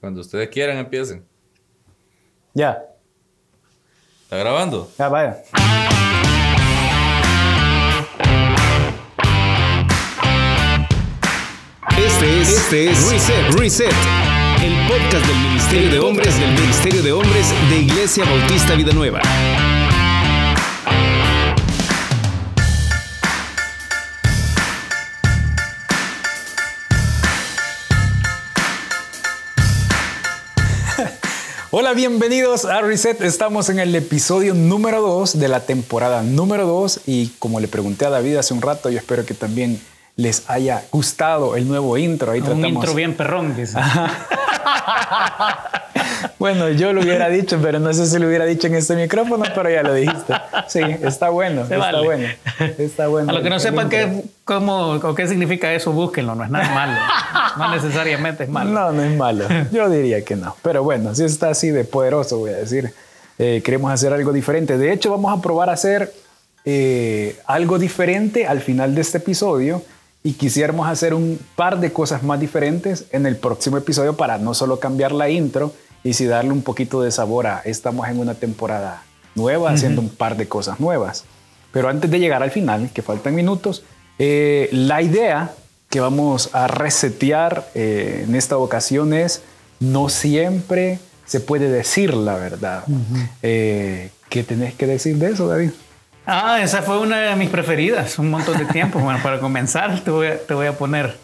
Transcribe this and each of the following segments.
Cuando ustedes quieran, empiecen. Ya. ¿Está grabando? Ya, vaya. Este es, este es Reset, Reset, el podcast del Ministerio de Hombres del Ministerio de Hombres de Iglesia Bautista Vida Nueva. Hola, bienvenidos a Reset. Estamos en el episodio número 2 de la temporada número 2 y como le pregunté a David hace un rato, yo espero que también les haya gustado el nuevo intro. Ahí Un tratamos. intro bien perrón, dice. Bueno, yo lo hubiera dicho, pero no sé si lo hubiera dicho en este micrófono, pero ya lo dijiste. Sí, está bueno, Se está vale. bueno. Está bueno. A los que no sepan qué, cómo, o qué significa eso, búsquenlo. No es nada malo. No necesariamente es malo. No, no es malo. Yo diría que no. Pero bueno, si está así de poderoso, voy a decir. Eh, queremos hacer algo diferente. De hecho, vamos a probar a hacer eh, algo diferente al final de este episodio y quisiéramos hacer un par de cosas más diferentes en el próximo episodio para no solo cambiar la intro y sí darle un poquito de sabor a estamos en una temporada nueva haciendo un par de cosas nuevas. Pero antes de llegar al final, que faltan minutos, eh, la idea que vamos a resetear eh, en esta ocasión es no siempre se puede decir la verdad. Eh, ¿Qué tenés que decir de eso, David? Ah, esa fue una de mis preferidas, un montón de tiempo. Bueno, para comenzar, te voy a, te voy a poner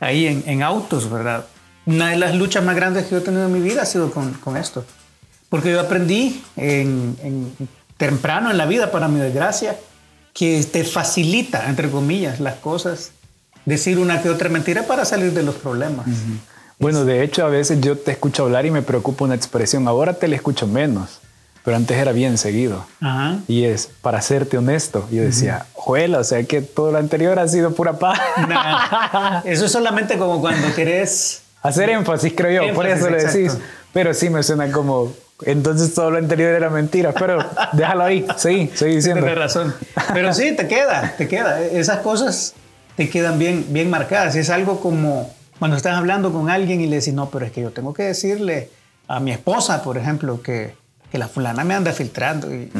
ahí en, en autos, ¿verdad? Una de las luchas más grandes que yo he tenido en mi vida ha sido con, con esto. Porque yo aprendí en, en- temprano en la vida, para mi desgracia, que te facilita, entre comillas, las cosas, decir una que otra mentira para salir de los problemas. Bueno, de hecho, a veces yo te escucho hablar y me preocupa una expresión. Ahora te la escucho menos, pero antes era bien seguido. Ajá. Y es, para serte honesto, yo decía, juela, o sea que todo lo anterior ha sido pura paz. Nah, eso es solamente como cuando querés Hacer énfasis, creo yo, por Énfasis, eso lo decís. Pero sí me suena como, entonces todo lo anterior era mentira, pero déjalo ahí, sí, seguí diciendo. Tienes razón. Pero sí, te queda, te queda. Esas cosas te quedan bien, bien marcadas. Es algo como cuando estás hablando con alguien y le decís, no, pero es que yo tengo que decirle a mi esposa, por ejemplo, que, que la fulana me anda filtrando. Y,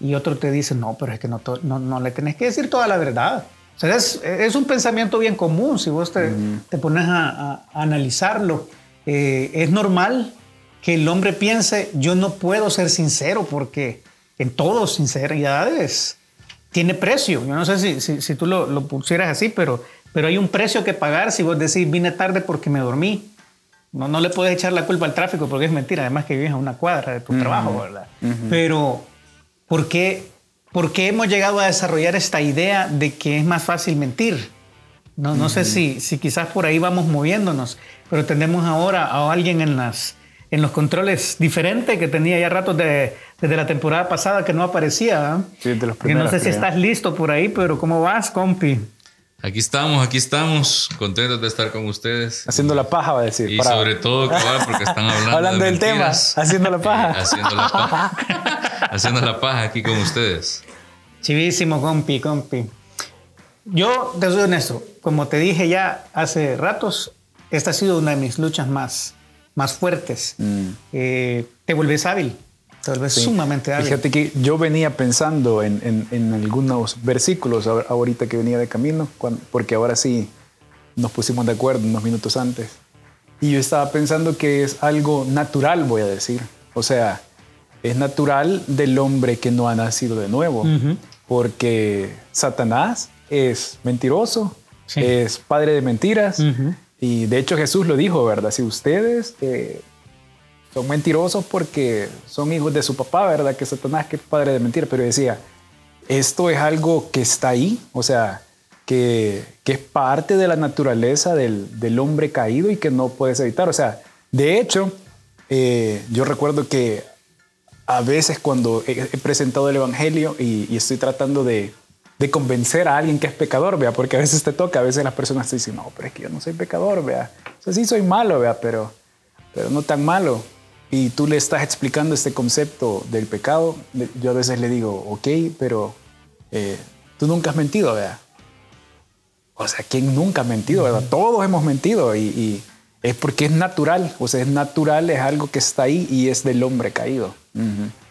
y otro te dice, no, pero es que no, no, no le tenés que decir toda la verdad. O sea, es, es un pensamiento bien común si vos te, te pones a, a- a analizarlo. Eh, es normal que el hombre piense, yo no puedo ser sincero porque en todo sinceridad es, tiene precio. Yo no sé si, si, si tú lo, lo pusieras así, pero, pero hay un precio que pagar si vos decís, vine tarde porque me dormí. No, no le puedes echar la culpa al tráfico porque es mentira, además que vives a una cuadra de tu trabajo, ¿verdad? Pero, ¿por qué, ¿por qué hemos llegado a desarrollar esta idea de que es más fácil mentir? No, no sé si, si quizás por ahí vamos moviéndonos, pero tenemos ahora a alguien en, las, en los controles diferente que tenía ya ratos de- desde la temporada pasada que no aparecía. ¿ah? Sí, de los Que no primeros, sé si creo. estás listo por ahí, pero ¿cómo vas, compi? Aquí estamos, aquí estamos, contentos de estar con ustedes. Haciendo la paja, va a decir. Y para- sobre todo, cabal, porque están hablando, Hablando de del tema, haciendo la paja. Eh, haciendo la paja. haciendo la paja aquí con ustedes. Chivísimo, compi, compi. Yo te soy honesto, como te dije ya hace ratos, esta ha sido una de mis luchas más, más fuertes. Eh, te vuelves hábil, te vuelves sumamente hábil. Fíjate que yo venía pensando en, en- en algunos versículos ahor- ahorita que venía de camino, cuan- porque ahora sí nos pusimos de acuerdo unos minutos antes. Y yo estaba pensando que es algo natural, voy a decir. O sea, es natural del hombre que no ha nacido de nuevo. Porque Satanás es mentiroso, Sí. es padre de mentiras. Y de hecho Jesús lo dijo, ¿verdad? Si ustedes eh, son mentirosos porque son hijos de su papá, ¿verdad? Que Satanás que padre de mentira, pero decía, esto es algo que está ahí, o sea, que, que es parte de la naturaleza del, del hombre caído y que no puedes evitar. O sea, de hecho, eh, yo recuerdo que a veces cuando he presentado el Evangelio y, y estoy tratando de, de convencer a alguien que es pecador, vea, porque a veces te toca, a veces las personas te dicen, no, pero es que yo no soy pecador, vea. O sea, sí soy malo, vea, pero, pero no tan malo. Y tú le estás explicando este concepto del pecado, yo a veces le digo, ok, pero eh, tú nunca has mentido, vea. O sea, ¿quién nunca ha mentido, verdad? Todos hemos mentido y, y es porque es natural, o sea, es natural, es algo que está ahí y es del hombre caído.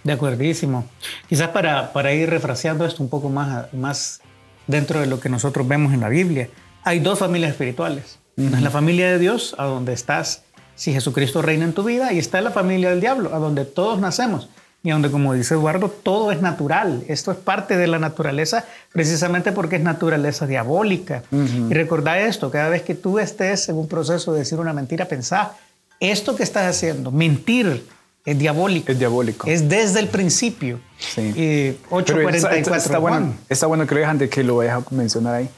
De acuerdísimo. Quizás para, para ir refraseando esto un poco más, más dentro de lo que nosotros vemos en la Biblia, hay dos familias espirituales. Una es la familia de Dios, a donde estás si Jesucristo reina en tu vida, y está la familia del diablo, a donde todos nacemos y donde, como dice Eduardo, todo es natural. Esto es parte de la naturaleza precisamente porque es naturaleza diabólica. Y recordá esto, cada vez que tú estés en un proceso de decir una mentira, pensá, esto que estás haciendo, mentir, es diabólico. Es diabólico. Es desde el principio. Sí. 844. Está, bueno, está bueno que lo dejan de que lo vayas a mencionar ahí.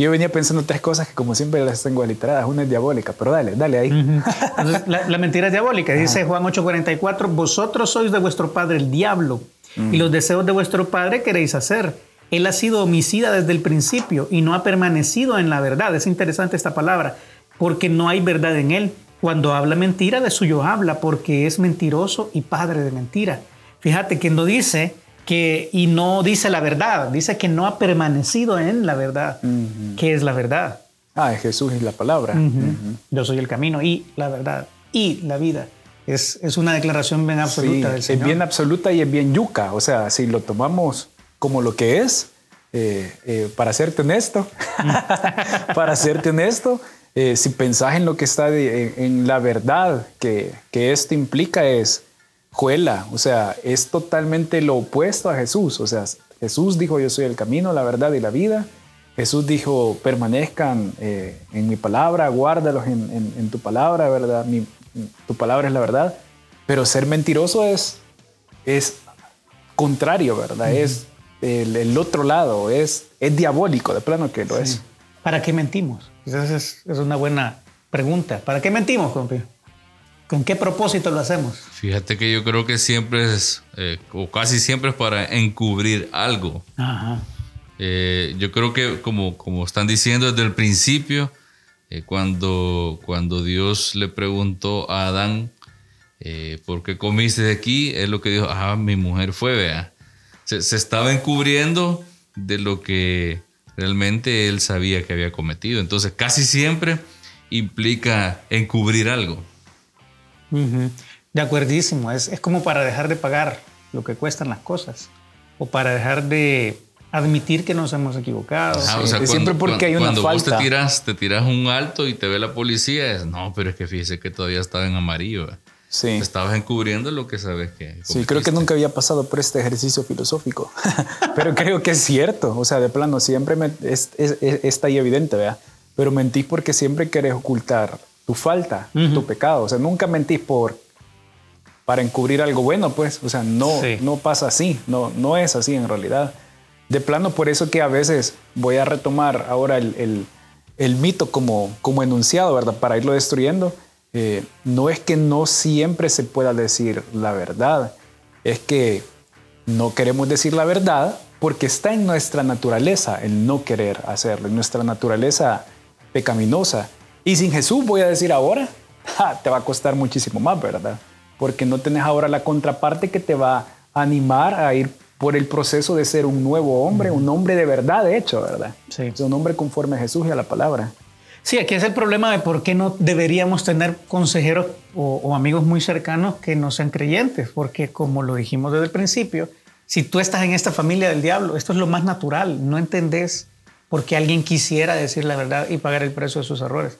Yo venía pensando tres cosas que como siempre las tengo aliteradas. Una es diabólica, pero dale, dale ahí. la, mentira es diabólica. Dice Juan 8:44, vosotros sois de vuestro padre el diablo y los deseos de vuestro padre queréis hacer. Él ha sido homicida desde el principio y no ha permanecido en la verdad. Es interesante esta palabra, porque no hay verdad en él. Cuando habla mentira, de suyo habla, porque es mentiroso y padre de mentira. Fíjate que no dice y no dice la verdad, dice que no ha permanecido en la verdad. ¿Qué es la verdad? Ah, es Jesús y la palabra. Yo soy el camino y la verdad y la vida. Es, es una declaración bien absoluta del Señor. Es bien absoluta y es bien yuca. O sea, si lo tomamos como lo que es, eh, eh, para serte honesto, para serte honesto, eh, si pensás en lo que está en, la verdad que, que esto implica es o sea, es totalmente lo opuesto a Jesús. O sea, Jesús dijo, yo soy el camino, la verdad y la vida. Jesús dijo, permanezcan eh, en mi palabra, guárdalos en, tu palabra, ¿verdad? tu palabra es la verdad. Pero ser mentiroso es, es contrario, ¿verdad? Es el, otro lado, es, es diabólico, de plano que lo es. ¿Para qué mentimos? Esa es, es, una buena pregunta. ¿Para qué mentimos, compi? ¿Con qué propósito lo hacemos? Fíjate que yo creo que siempre es, eh, o casi siempre es para encubrir algo. Eh, yo creo que como, como están diciendo desde el principio, eh, cuando, cuando Dios le preguntó a Adán, ¿por qué comiste de aquí? Es lo que dijo, ah, mi mujer fue, vea. Se, se estaba encubriendo de lo que realmente él sabía que había cometido. Entonces casi siempre implica encubrir algo. De acuerdísimo, es, es como para dejar de pagar lo que cuestan las cosas o para dejar de admitir que nos hemos equivocado. siempre porque hay una cuando falta. Cuando vos te tiras, te tiras un alto y te ve la policía, es, no, pero es que fíjese que todavía estaba en amarillo. Sí. Te estabas encubriendo lo que sabes que. Sí, creo que nunca había pasado por este ejercicio filosófico, pero creo que es cierto. O sea, de plano, siempre me, es, está ahí evidente, ¿verdad? Pero mentís porque siempre querés ocultar tu falta, tu pecado. O sea, nunca mentís por para encubrir algo bueno, pues. O sea, no, no pasa así, no, no es así en realidad. De plano, por eso que a veces voy a retomar ahora el, el, mito como, como enunciado, ¿verdad? Para irlo destruyendo. Eh, no es que no siempre se pueda decir la verdad, es que no queremos decir la verdad porque está en nuestra naturaleza el no querer hacerlo, en nuestra naturaleza pecaminosa. Y sin Jesús, voy a decir ahora, te va a costar muchísimo más, ¿verdad? Porque no tenés ahora la contraparte que te va a animar a ir por el proceso de ser un nuevo hombre, un hombre de verdad, de hecho, ¿verdad? Sí. un hombre conforme a Jesús y a la palabra. Sí, aquí es el problema de por qué no deberíamos tener consejeros o, o, amigos muy cercanos que no sean creyentes, porque como lo dijimos desde el principio, si tú estás en esta familia del diablo, esto es lo más natural, no entendés por qué alguien quisiera decir la verdad y pagar el precio de sus errores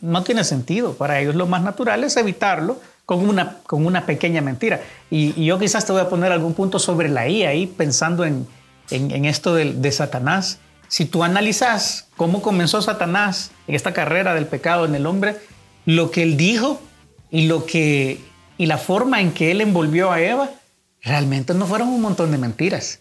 no tiene sentido. Para ellos lo más natural es evitarlo con una, con una pequeña mentira. Y, yo quizás te voy a poner algún punto sobre la I ahí, pensando en, en, esto de, de, Satanás. Si tú analizas cómo comenzó Satanás en esta carrera del pecado en el hombre, lo que él dijo y, lo que, y la forma en que él envolvió a Eva, realmente no fueron un montón de mentiras.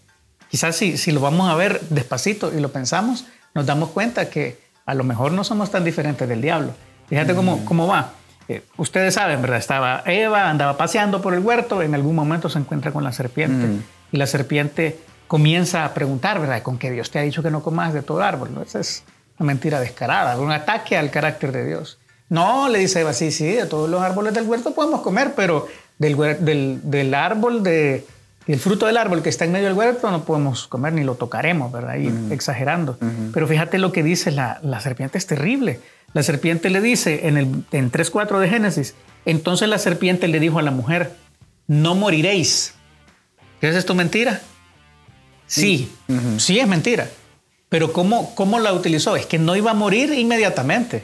Quizás si, si lo vamos a ver despacito y lo pensamos, nos damos cuenta que a lo mejor no somos tan diferentes del diablo. Fíjate cómo, mm. cómo va. Eh, ustedes saben, ¿verdad? Estaba Eva, andaba paseando por el huerto, en algún momento se encuentra con la serpiente mm. y la serpiente comienza a preguntar, ¿verdad? ¿Con qué Dios te ha dicho que no comas de todo árbol? ¿no? Esa es una mentira descarada, un ataque al carácter de Dios. No, le dice Eva, sí, sí, de todos los árboles del huerto podemos comer, pero del, del, del árbol de Y el fruto del árbol que está en medio del huerto no podemos comer ni lo tocaremos, ¿verdad? Ahí exagerando. Pero fíjate lo que dice la, la, serpiente, es terrible. La serpiente le dice en, el, en 3.4 de Génesis, entonces la serpiente le dijo a la mujer, no moriréis. ¿Qué es esto mentira? Sí, sí es mentira. Pero ¿cómo, ¿cómo la utilizó? Es que no iba a morir inmediatamente.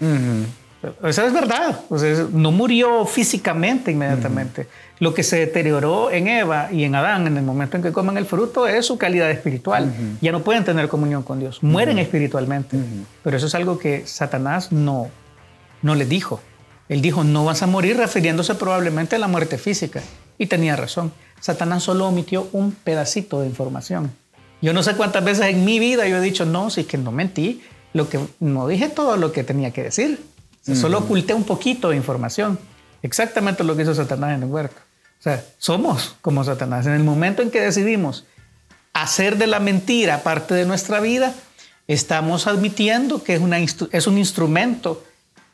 Esa es verdad. no murió físicamente inmediatamente. Lo que se deterioró en Eva y en Adán en el momento en que comen el fruto es su calidad espiritual. Ya no pueden tener comunión con Dios. Mueren espiritualmente. Pero eso es algo que Satanás no, no les dijo. Él dijo, no vas a morir refiriéndose probablemente a la muerte física. Y tenía razón. Satanás solo omitió un pedacito de información. Yo no sé cuántas veces en mi vida yo he dicho, no, si es que no mentí, lo que, no dije todo lo que tenía que decir. Solo oculté un poquito de información. Exactamente lo que hizo Satanás en el huerto. O sea, somos como Satanás. En el momento en que decidimos hacer de la mentira parte de nuestra vida, estamos admitiendo que es, una, es un instrumento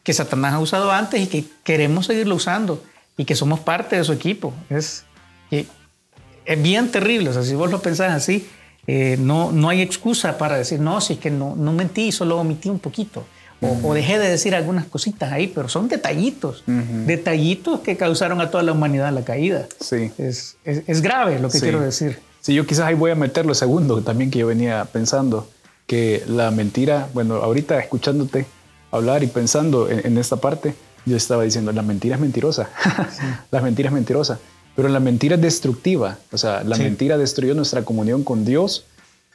que Satanás ha usado antes y que queremos seguirlo usando y que somos parte de su equipo. Es, es bien terrible. O sea, si vos lo pensás así, eh, no, no hay excusa para decir, no, si es que no, no mentí, solo omití un poquito. O, dejé de decir algunas cositas ahí, pero son detallitos, detallitos que causaron a toda la humanidad la caída. Sí. Es, es, grave lo que quiero decir. Sí, yo quizás ahí voy a meter lo segundo también que yo venía pensando, que la mentira, bueno, ahorita escuchándote hablar y pensando en, esta parte, yo estaba diciendo, la mentira es mentirosa, la mentira es mentirosa, pero la mentira es destructiva, o sea, la mentira destruyó nuestra comunión con Dios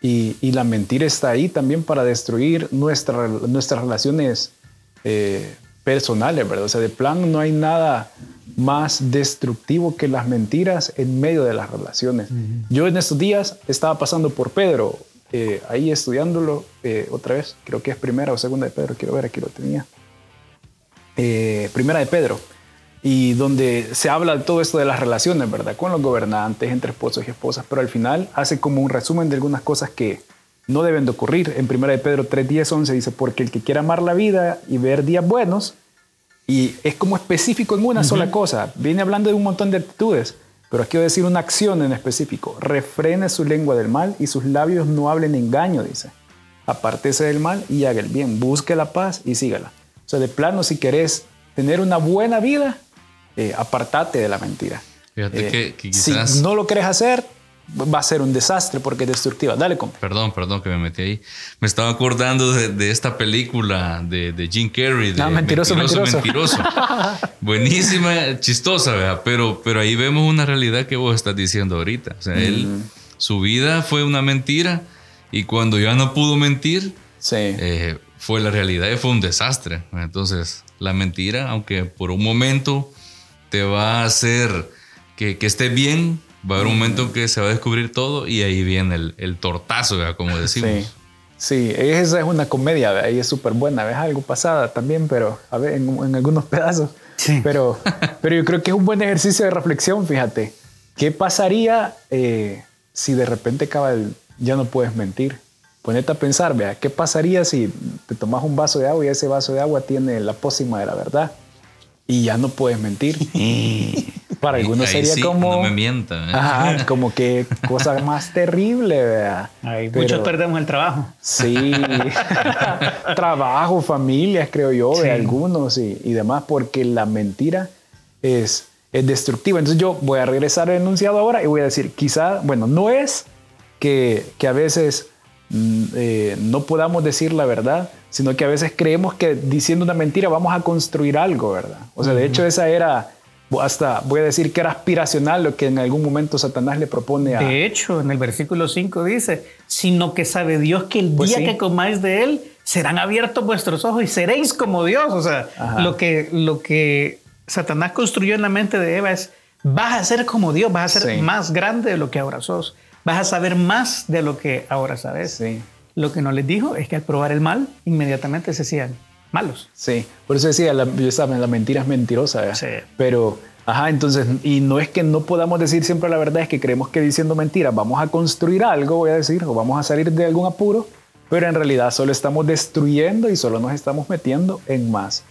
y, la mentira está ahí también para destruir nuestra, nuestras relaciones eh, personales, ¿verdad? O sea, de plan no hay nada más destructivo que las mentiras en medio de las relaciones. Yo en estos días estaba pasando por Pedro, eh, ahí estudiándolo eh, otra vez, creo que es primera o segunda de Pedro, quiero ver, aquí lo tenía. primera de Pedro y donde se habla de todo esto de las relaciones, ¿verdad? Con los gobernantes, entre esposos y esposas, pero al final hace como un resumen de algunas cosas que no deben de ocurrir. En 1 de Pedro 3, 10, 11 dice, porque el que quiera amar la vida y ver días buenos, y es como específico en una sola cosa, viene hablando de un montón de actitudes, pero quiero decir una acción en específico, refrene su lengua del mal y sus labios no hablen engaño, dice. Apártese del mal y haga el bien, busque la paz y sígala. O sea, de plano, si querés tener una buena vida, eh, apartate de la mentira. Fíjate eh, que, Si no lo quieres hacer, va a ser un desastre porque es destructiva. Dale, con. Perdón, perdón que me metí ahí. Me estaba acordando de, esta película de, de, Jim Carrey. De ah, mentiroso, mentiroso. mentiroso. Buenísima, chistosa, ¿verdad? Pero, pero ahí vemos una realidad que vos estás diciendo ahorita. O sea, él, mm. su vida fue una mentira y cuando ya no pudo mentir, sí. Eh, fue la realidad y fue un desastre. Entonces, la mentira, aunque por un momento te va a hacer que, que esté bien, va a haber un momento en que se va a descubrir todo y ahí viene el, el tortazo, como decimos. Sí. Sí, esa es una comedia, ahí es súper buena, es algo pasada también, pero a ver, en, en algunos pedazos. Sí. Pero, pero yo creo que es un buen ejercicio de reflexión, fíjate. ¿Qué pasaría eh, si de repente acaba el, ya no puedes mentir? Ponete a pensar, vea, ¿qué pasaría si te tomas un vaso de agua y ese vaso de agua tiene la pócima de la verdad? Y ya no puedes mentir. Para algunos sería como. No me mienta. ¿eh? Ajá, como que cosa más terrible, ¿verdad? muchos perdemos el trabajo. Sí. trabajo, familias, creo yo, de algunos y, y, demás, porque la mentira es, es destructiva. Entonces, yo voy a regresar al enunciado ahora y voy a decir, quizá, bueno, no es que, que a veces eh, no podamos decir la verdad, sino que a veces creemos que diciendo una mentira vamos a construir algo, ¿verdad? O sea, de hecho esa era, hasta voy a decir que era aspiracional lo que en algún momento Satanás le propone a... De hecho, en el versículo 5 dice, sino que sabe Dios que el pues día que comáis de él, serán abiertos vuestros ojos y seréis como Dios. O sea, lo que, lo que Satanás construyó en la mente de Eva es, vas a ser como Dios, vas a ser más grande de lo que ahora sos, vas a saber más de lo que ahora sabes. Sí. Lo que no les dijo es que al probar el mal, inmediatamente se hacían malos. Sí, por eso decía, la, la mentira es mentirosa. Sí. Pero, ajá, entonces, y no es que no podamos decir siempre la verdad, es que creemos que diciendo mentiras vamos a construir algo, voy a decir, o vamos a salir de algún apuro, pero en realidad solo estamos destruyendo y solo nos estamos metiendo en más,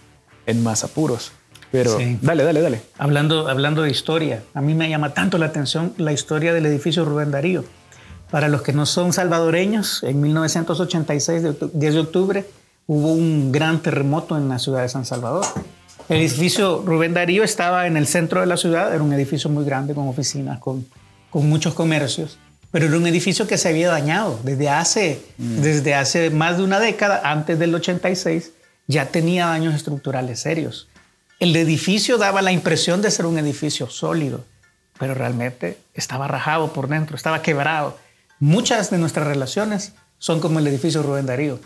en más apuros. Pero dale, dale, dale. Hablando, hablando de historia, a mí me llama tanto la atención la historia del edificio Rubén Darío. Para los que no son salvadoreños, en 1986, 10 de octubre, hubo un gran terremoto en la ciudad de San Salvador. El edificio Rubén Darío estaba en el centro de la ciudad, era un edificio muy grande con oficinas, con, con muchos comercios, pero era un edificio que se había dañado desde hace, mm. desde hace más de una década, antes del 86, ya tenía daños estructurales serios. El edificio daba la impresión de ser un edificio sólido, pero realmente estaba rajado por dentro, estaba quebrado. Muchas de nuestras relaciones son como el edificio Rubén Darío.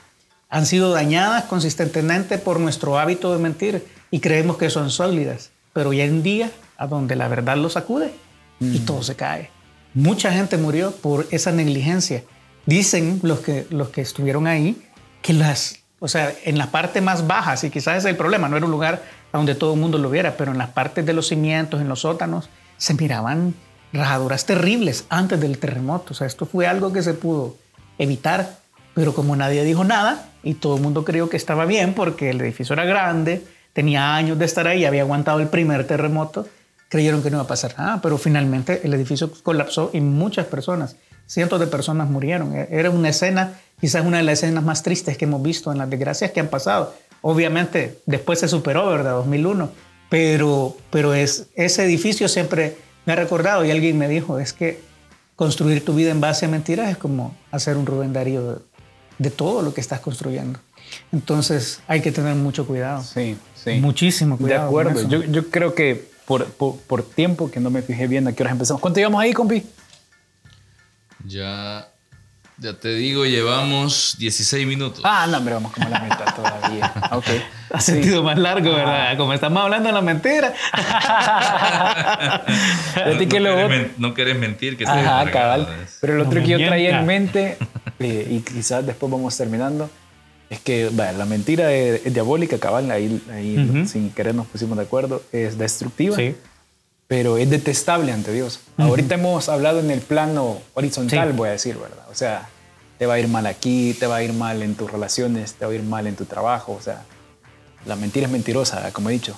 Han sido dañadas consistentemente por nuestro hábito de mentir y creemos que son sólidas, pero hoy en día, a donde la verdad lo sacude y mm. todo se cae. Mucha gente murió por esa negligencia. Dicen los que, los que estuvieron ahí que las, o sea, en la parte más baja, y quizás es el problema, no era un lugar donde todo el mundo lo viera, pero en las partes de los cimientos, en los sótanos, se miraban rajaduras terribles antes del terremoto. O sea, esto fue algo que se pudo evitar, pero como nadie dijo nada y todo el mundo creyó que estaba bien porque el edificio era grande, tenía años de estar ahí, había aguantado el primer terremoto, creyeron que no iba a pasar nada, pero finalmente el edificio colapsó y muchas personas, cientos de personas murieron. E-, era una escena, quizás una de las escenas más tristes que hemos visto en las desgracias que han pasado. Obviamente después se superó, ¿verdad? 2001, pero, pero es, ese edificio siempre me ha recordado y alguien me dijo, es que construir tu vida en base a mentiras es como hacer un Rubén Darío de, de todo lo que estás construyendo. Entonces hay que tener mucho cuidado. Sí, sí. Muchísimo cuidado. De acuerdo. Yo, yo, creo que por, por, por, tiempo, que no me fijé bien a qué horas empezamos. ¿Cuánto llevamos ahí, compi? Ya, ya te digo, llevamos 16 minutos. Ah, no, hombre, vamos como la mitad todavía. ok. Ha sentido más largo, ¿verdad? Como estamos hablando de la mentira. no, querés, no, querés mentir que Ajá, cabal. Pero lo otro que yo traía en mente, eh, y quizás después vamos terminando, es que la mentira es, diabólica, cabal, ahí, ahí sin querer nos pusimos de acuerdo, es destructiva, pero es detestable ante Dios. Ahorita hemos hablado en el plano horizontal, voy a decir, ¿verdad? O sea, te va a ir mal aquí, te va a ir mal en tus relaciones, te va a ir mal en tu trabajo, o sea, la mentira es mentirosa, como he dicho,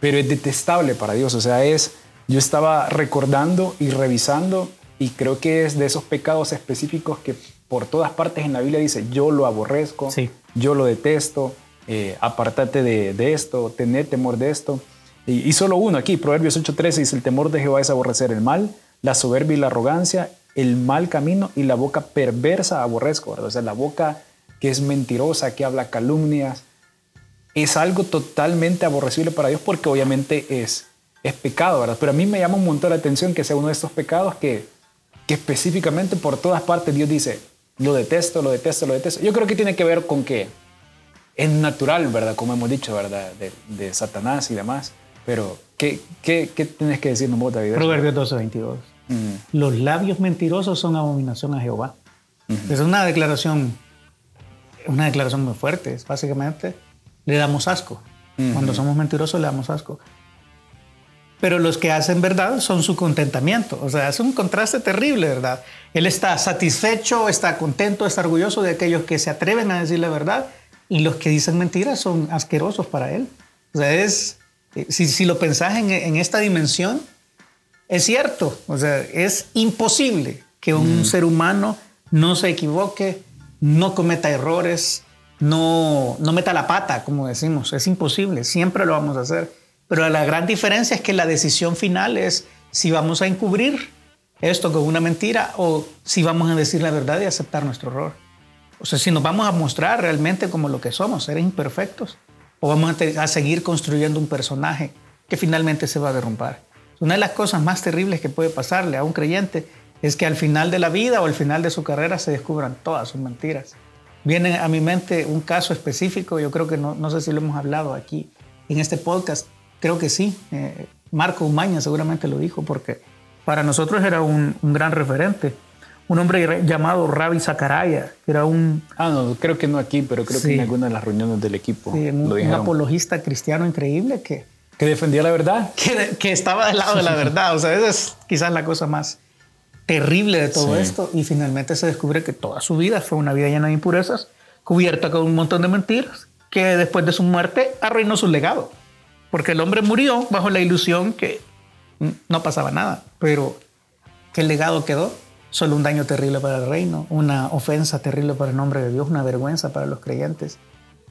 pero es detestable para Dios, o sea, es, yo estaba recordando y revisando y creo que es de esos pecados específicos que por todas partes en la Biblia dice, yo lo aborrezco, yo lo detesto, eh, apartate de, esto, tener temor de esto. Y, solo uno aquí, Proverbios 8:13 dice, el temor de Jehová es aborrecer el mal, la soberbia y la arrogancia, el mal camino y la boca perversa aborrezco, ¿verdad? O sea, la boca que es mentirosa, que habla calumnias, es algo totalmente aborrecible para Dios porque obviamente es, es pecado, ¿verdad? Pero a mí me llama un montón la atención que sea uno de estos pecados que, que específicamente por todas partes Dios dice, lo detesto, lo detesto, lo detesto. Yo creo que tiene que ver con que es natural, ¿verdad? Como hemos dicho, ¿verdad? De, Satanás y demás. Pero, ¿qué, qué, qué tienes que decirnos vos, David? Proverbios 12, 22. Los labios mentirosos son abominación a Jehová. Es una declaración, una declaración muy fuerte. Es básicamente, le damos asco. Cuando somos mentirosos, le damos asco pero los que hacen verdad son su contentamiento. O sea, es un contraste terrible, ¿verdad? Él está satisfecho, está contento, está orgulloso de aquellos que se atreven a decir la verdad y los que dicen mentiras son asquerosos para él. O sea, es, eh, si, lo pensás en, esta dimensión, es cierto. O sea, es imposible que un mm. ser humano no se equivoque, no cometa errores, no, no meta la pata, como decimos. Es imposible, siempre lo vamos a hacer. Pero la gran diferencia es que la decisión final es si vamos a encubrir esto con una mentira o si vamos a decir la verdad y aceptar nuestro error. O sea, si nos vamos a mostrar realmente como lo que somos, seres imperfectos, o vamos a, seguir construyendo un personaje que finalmente se va a derrumbar. Una de las cosas más terribles que puede pasarle a un creyente es que al final de la vida o al final de su carrera se descubran todas sus mentiras. Viene a mi mente un caso específico, yo creo que no, no sé si lo hemos hablado aquí en este podcast, Creo que sí. Eh, Marco Umaña seguramente lo dijo porque para nosotros era un, gran referente. Un hombre llamado Ravi Zakaraya, que era un... Ah, no, creo que no aquí, pero creo que en alguna de las reuniones del equipo. Sí, un, apologista cristiano increíble que... Que defendía la verdad. Que, que estaba del lado de la verdad. O sea, esa es quizás la cosa más terrible de todo esto. Y finalmente se descubre que toda su vida fue una vida llena de impurezas, cubierta con un montón de mentiras, que después de su muerte arruinó su legado porque el hombre murió bajo la ilusión que no pasaba nada, pero ¿qué legado quedó? Solo un daño terrible para el reino, una ofensa terrible para el nombre de Dios, una vergüenza para los creyentes.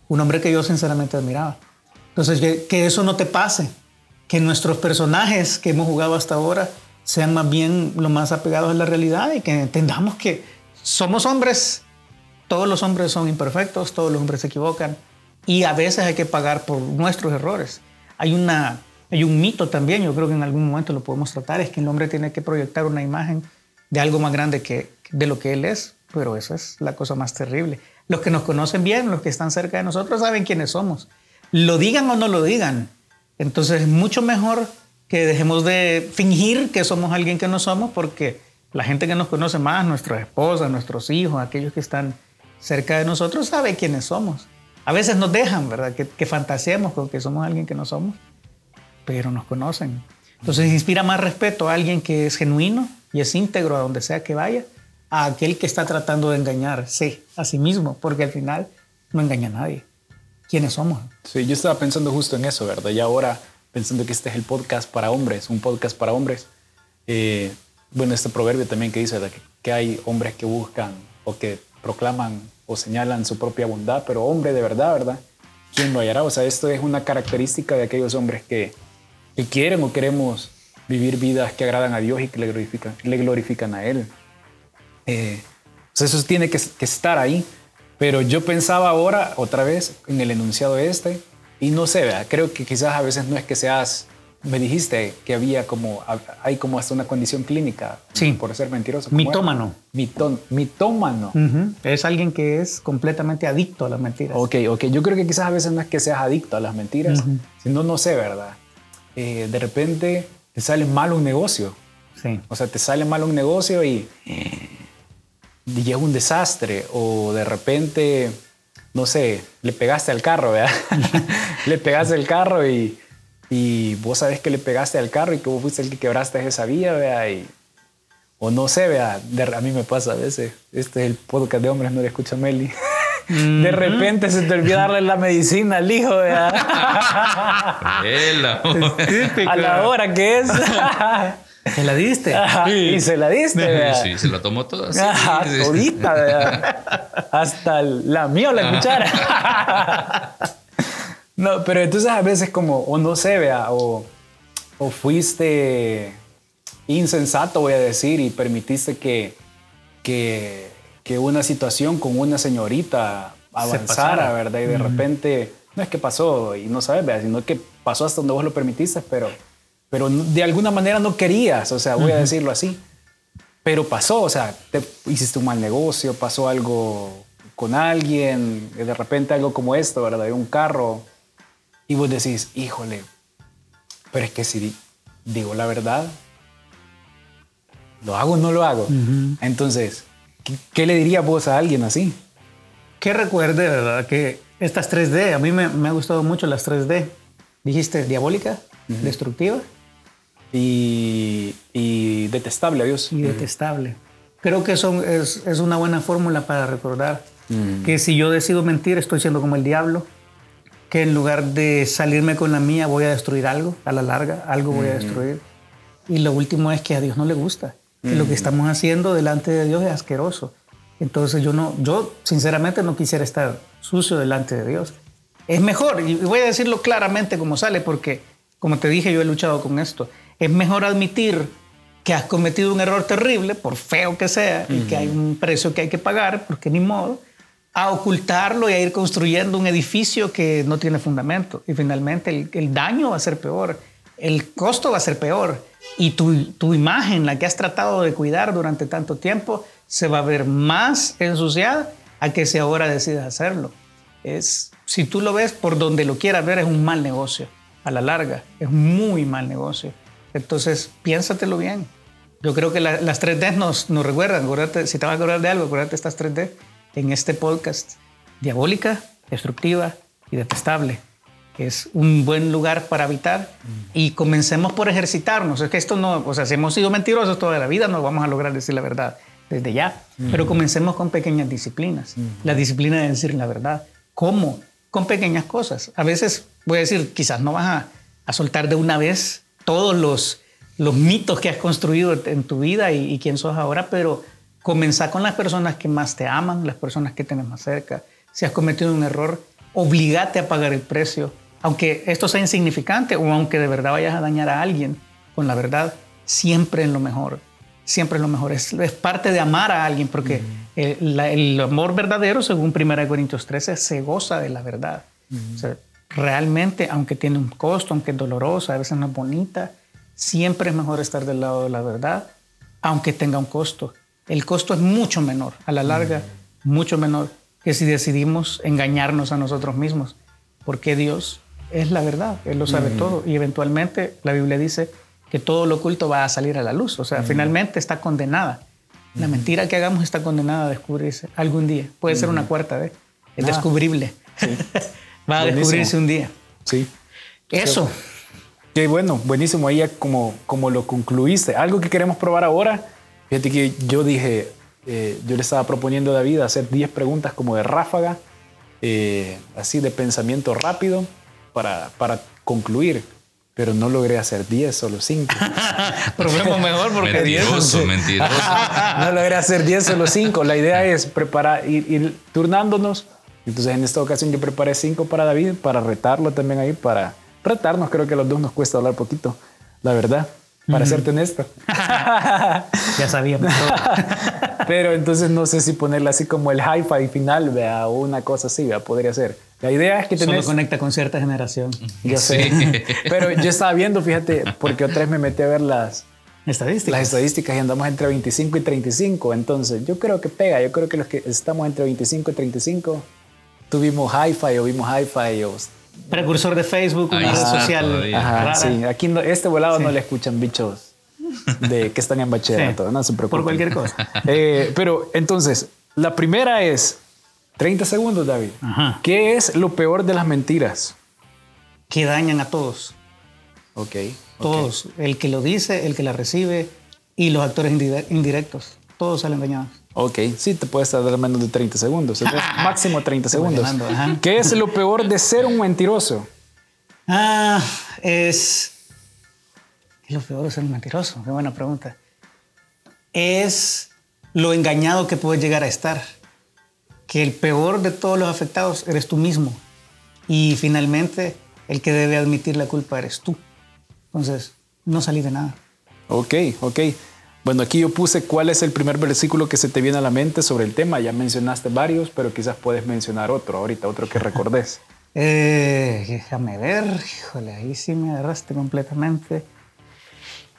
Un hombre que yo sinceramente admiraba. Entonces, que, eso no te pase, que nuestros personajes que hemos jugado hasta ahora sean más bien lo más apegados a la realidad y que entendamos que somos hombres, todos los hombres son imperfectos, todos los hombres se equivocan y a veces hay que pagar por nuestros errores. Hay, una, hay un mito también, yo creo que en algún momento lo podemos tratar, es que el hombre tiene que proyectar una imagen de algo más grande que de lo que él es, pero eso es la cosa más terrible. Los que nos conocen bien, los que están cerca de nosotros, saben quiénes somos. Lo digan o no lo digan. Entonces es mucho mejor que dejemos de fingir que somos alguien que no somos porque la gente que nos conoce más, nuestras esposas, nuestros hijos, aquellos que están cerca de nosotros, sabe quiénes somos. A veces nos dejan, ¿verdad? Que, que fantaseemos con que somos alguien que no somos, pero nos conocen. Entonces inspira más respeto a alguien que es genuino y es íntegro a donde sea que vaya, a aquel que está tratando de engañarse a sí mismo, porque al final no engaña a nadie. ¿Quiénes somos? Sí, yo estaba pensando justo en eso, ¿verdad? Y ahora pensando que este es el podcast para hombres, un podcast para hombres. Eh, bueno, este proverbio también que dice que, hay hombres que buscan o que proclaman o señalan su propia bondad, pero hombre de verdad, ¿verdad? ¿Quién lo hallará? O sea, esto es una característica de aquellos hombres que, que quieren o queremos vivir vidas que agradan a Dios y que le glorifican, le glorifican a Él. Eh, eso tiene que, que estar ahí. Pero yo pensaba ahora, otra vez, en el enunciado este, y no sé, creo que quizás a veces no es que seas, me dijiste que había como, hay como hasta una condición clínica sí. por ser mentiroso. Mitómano. Mitón, mitómano. Es alguien que es completamente adicto a las mentiras. Ok, ok. Yo creo que quizás a veces no es que seas adicto a las mentiras, sino no sé, ¿verdad? Eh, de repente te sale mal un negocio. Sí. O sea, te sale mal un negocio y, y es un desastre. O de repente no sé, le pegaste al carro, ¿verdad? le pegaste al carro y, y vos sabés que le pegaste al carro y que vos fuiste el que quebraste esa vía, ¿verdad? Y, o no sé, ¿verdad? a mí me pasa a veces. Este es el podcast de hombres, no le escucha Meli. De repente se te olvida darle la medicina al hijo, ¿verdad? a la hora que es. ¿Se la diste? Y se la diste. Sí, se la tomó toda. todita, Hasta la mía la cuchara. no, pero entonces a veces como, o no sé, vea, o, o fuiste insensato, voy a decir, y permitiste que, que, que una situación con una señorita avanzara, ¿verdad? Y de repente, no es que pasó y no sabes, ¿verdad? sino que pasó hasta donde vos lo permitiste, pero pero de alguna manera no querías, o sea, voy a decirlo así. Pero pasó, o sea, te hiciste un mal negocio, pasó algo con alguien, de repente algo como esto, ¿verdad? De un carro, y vos decís, híjole, pero es que si digo la verdad, ¿lo hago o no lo hago? Entonces, ¿qué, le dirías vos a alguien así? Que recuerde, ¿verdad? Que estas 3D, a mí me, me ha gustado mucho las 3D. Dijiste diabólica, destructiva y, detestable a Dios. Y detestable. Creo que eso es, es una buena fórmula para recordar que si yo decido mentir estoy siendo como el diablo, que en lugar de salirme con la mía voy a destruir algo, a la larga algo voy a destruir. Y lo último es que a Dios no le gusta. Lo que estamos haciendo delante de Dios es asqueroso. Entonces yo no, yo sinceramente no quisiera estar sucio delante de Dios. Es mejor, y voy a decirlo claramente como sale, porque como te dije, yo he luchado con esto es mejor admitir que has cometido un error terrible, por feo que sea, y que hay un precio que hay que pagar, porque ni modo, a ocultarlo y a ir construyendo un edificio que no tiene fundamento. Y finalmente el, daño va a ser peor, el costo va a ser peor, y tu, tu, imagen, la que has tratado de cuidar durante tanto tiempo, se va a ver más ensuciada a que si ahora decides hacerlo. Es, si tú lo ves por donde lo quieras ver, es un mal negocio. A la larga, es muy mal negocio. Entonces, piénsatelo bien. Yo creo que las 3D nos, nos recuerdan, si te vas a acordar de algo, acuérdate estas 3D en este podcast. Diabólica, destructiva y detestable. Es un buen lugar para habitar y comencemos por ejercitarnos. Es que esto no, o sea, si hemos sido mentirosos toda la vida, no vamos a lograr decir la verdad desde ya. Pero comencemos con pequeñas disciplinas. La disciplina de decir la verdad. ¿Cómo? Con pequeñas cosas. A veces voy a decir, quizás no vas a a soltar de una vez todos los, los mitos que has construido en tu vida y, quién sos ahora, pero comenzar con las personas que más te aman, las personas que tienes más cerca. Si has cometido un error, obligate a pagar el precio, aunque esto sea insignificante o aunque de verdad vayas a dañar a alguien con la verdad, siempre en lo mejor, siempre en lo mejor. Es, parte de amar a alguien, porque el, amor verdadero, según 1 Corintios 13, se goza de la verdad. realmente, aunque tiene un costo, aunque es dolorosa, a veces no es bonita, siempre es mejor estar del lado de la verdad, aunque tenga un costo. El costo es mucho menor, a la larga, mucho menor que si decidimos engañarnos a nosotros mismos, porque Dios es la verdad, Él lo sabe todo y eventualmente la Biblia dice que todo lo oculto va a salir a la luz, o sea, finalmente está condenada. La mentira que hagamos está condenada a descubrirse algún día. Puede ser una cuarta vez. Es ah. descubrible. va a descubrirse un día. Sí. Eso. Qué bueno, buenísimo. Ahí como, como lo concluiste. Algo que queremos probar ahora. Fíjate que yo dije, eh, yo le estaba proponiendo a David hacer 10 preguntas como de ráfaga, eh, así de pensamiento rápido para, para concluir pero no logré hacer 10, solo 5. Probemos mejor porque mentiroso, 10. Mentiroso, no logré hacer 10, solo 5. La idea es preparar, ir, ir, turnándonos. Entonces, en esta ocasión, yo preparé 5 para David, para retarlo también ahí, para retarnos. Creo que a los dos nos cuesta hablar poquito, la verdad, para serte honesto. ya sabíamos todo. pero entonces, no sé si ponerle así como el hi-fi final, vea, o una cosa así, vea, podría ser. La idea es que tenés... Solo conecta con cierta generación. Yo sé. Pero yo estaba viendo, fíjate, porque otra vez me metí a ver las... Estadísticas. Las estadísticas y andamos entre 25 y 35. Entonces, yo creo que pega. Yo creo que los que estamos entre 25 y 35 tuvimos hi-fi o vimos hi-fi o... Precursor de Facebook, una red social. Ajá, sí. Aquí este volado no le escuchan bichos de que están en bachillerato. No se preocupen. Por cualquier cosa. Eh, pero entonces, la primera es 30 segundos, David. ¿Qué es lo peor de las mentiras? Que dañan a todos. Ok. Todos. El que lo dice, el que la recibe y los actores indirectos. Todos salen dañados. Ok, sí, te puedes tardar menos de 30 segundos. máximo 30 segundos. ¿Qué es lo peor de ser un mentiroso? Ah, es. ¿Qué es lo peor de ser un mentiroso? Qué buena pregunta. Es lo engañado que puedes llegar a estar que el peor de todos los afectados eres tú mismo. Y finalmente, el que debe admitir la culpa eres tú. Entonces, no salí de nada. Ok, ok. Bueno, aquí yo puse cuál es el primer versículo que se te viene a la mente sobre el tema. Ya mencionaste varios, pero quizás puedes mencionar otro ahorita, otro que recordes. eh, déjame ver, híjole, ahí sí me agarraste completamente.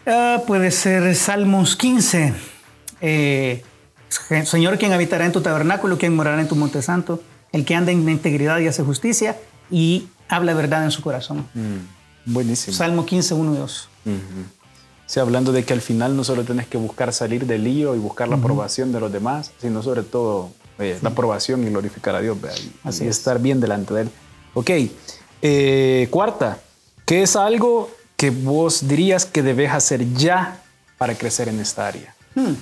Ah, puede ser Salmos 15. Eh, Señor, quien habitará en tu tabernáculo, quien morará en tu monte santo, el que anda en integridad y hace justicia y habla verdad en su corazón. Mm, buenísimo. Salmo 15, 1 y 2. Sí, hablando de que al final no solo tienes que buscar salir del lío y buscar la aprobación de los demás, sino sobre todo eh, la aprobación y glorificar a Dios, Así y estar bien delante de Él. Ok, eh, cuarta, ¿qué es algo que vos dirías que debes hacer ya para crecer en esta área? Hmm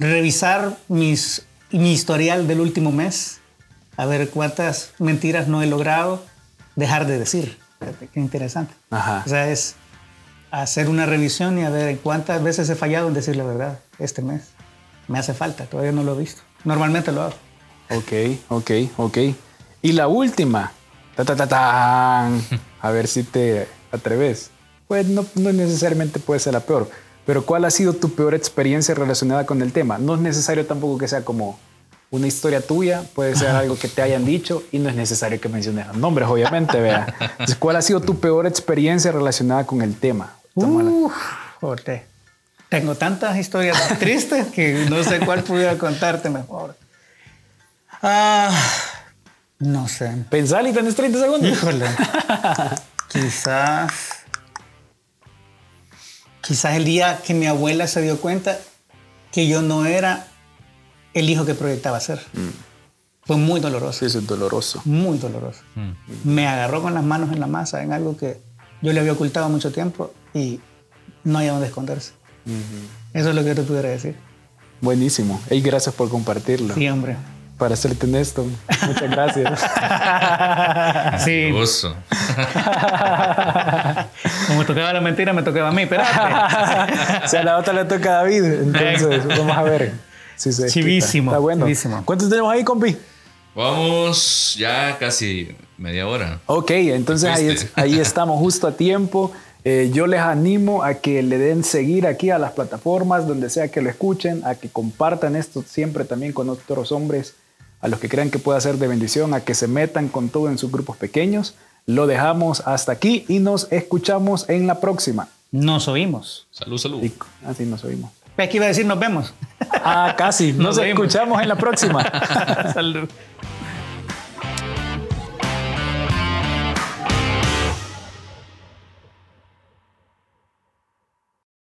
revisar mis, mi historial del último mes, a ver cuántas mentiras no he logrado dejar de decir. Qué interesante. O sea, es hacer una revisión y a ver cuántas veces he fallado en decir la verdad este mes. Me hace falta, todavía no lo he visto. Normalmente lo hago. Ok, ok, ok. Y la última. Ta, ta, ta, a ver si te atreves. Pues no, no necesariamente puede ser la peor pero ¿cuál ha sido tu peor experiencia relacionada con el tema? No es necesario tampoco que sea como una historia tuya, puede ser algo que te hayan dicho y no es necesario que menciones los nombres, obviamente, vea. ¿cuál ha sido tu peor experiencia relacionada con el tema? Uf, Tengo tantas historias tristes que no sé cuál pudiera contarte mejor. Ah, no sé. Pensar y tenés 30 segundos. Híjole. Quizás Quizás el día que mi abuela se dio cuenta que yo no era el hijo que proyectaba ser. Mm. Fue muy doloroso. Sí, eso es doloroso. Muy doloroso. Mm. Me agarró con las manos en la masa en algo que yo le había ocultado mucho tiempo y no había dónde esconderse. Eso es lo que yo te pudiera decir. Buenísimo. Y gracias por compartirlo. Sí, hombre. Para serte honesto. Muchas gracias. sí. Como tocaba la mentira, me tocaba a mí, espérate. o sea, la otra le toca a David. Entonces, vamos a ver. Si se chivísimo. Está bueno. ¿Cuántos tenemos ahí, compi? Vamos ya casi media hora. Ok, entonces ahí, ahí estamos justo a tiempo. Eh, yo les animo a que le den seguir aquí a las plataformas, donde sea que lo escuchen, a que compartan esto siempre también con otros hombres, a los que crean que pueda ser de bendición, a que se metan con todo en sus grupos pequeños. Lo dejamos hasta aquí y nos escuchamos en la próxima. Nos oímos. Salud, salud. así nos oímos. Aquí iba a decir nos vemos. Ah, casi. Nos, nos escuchamos en la próxima. salud.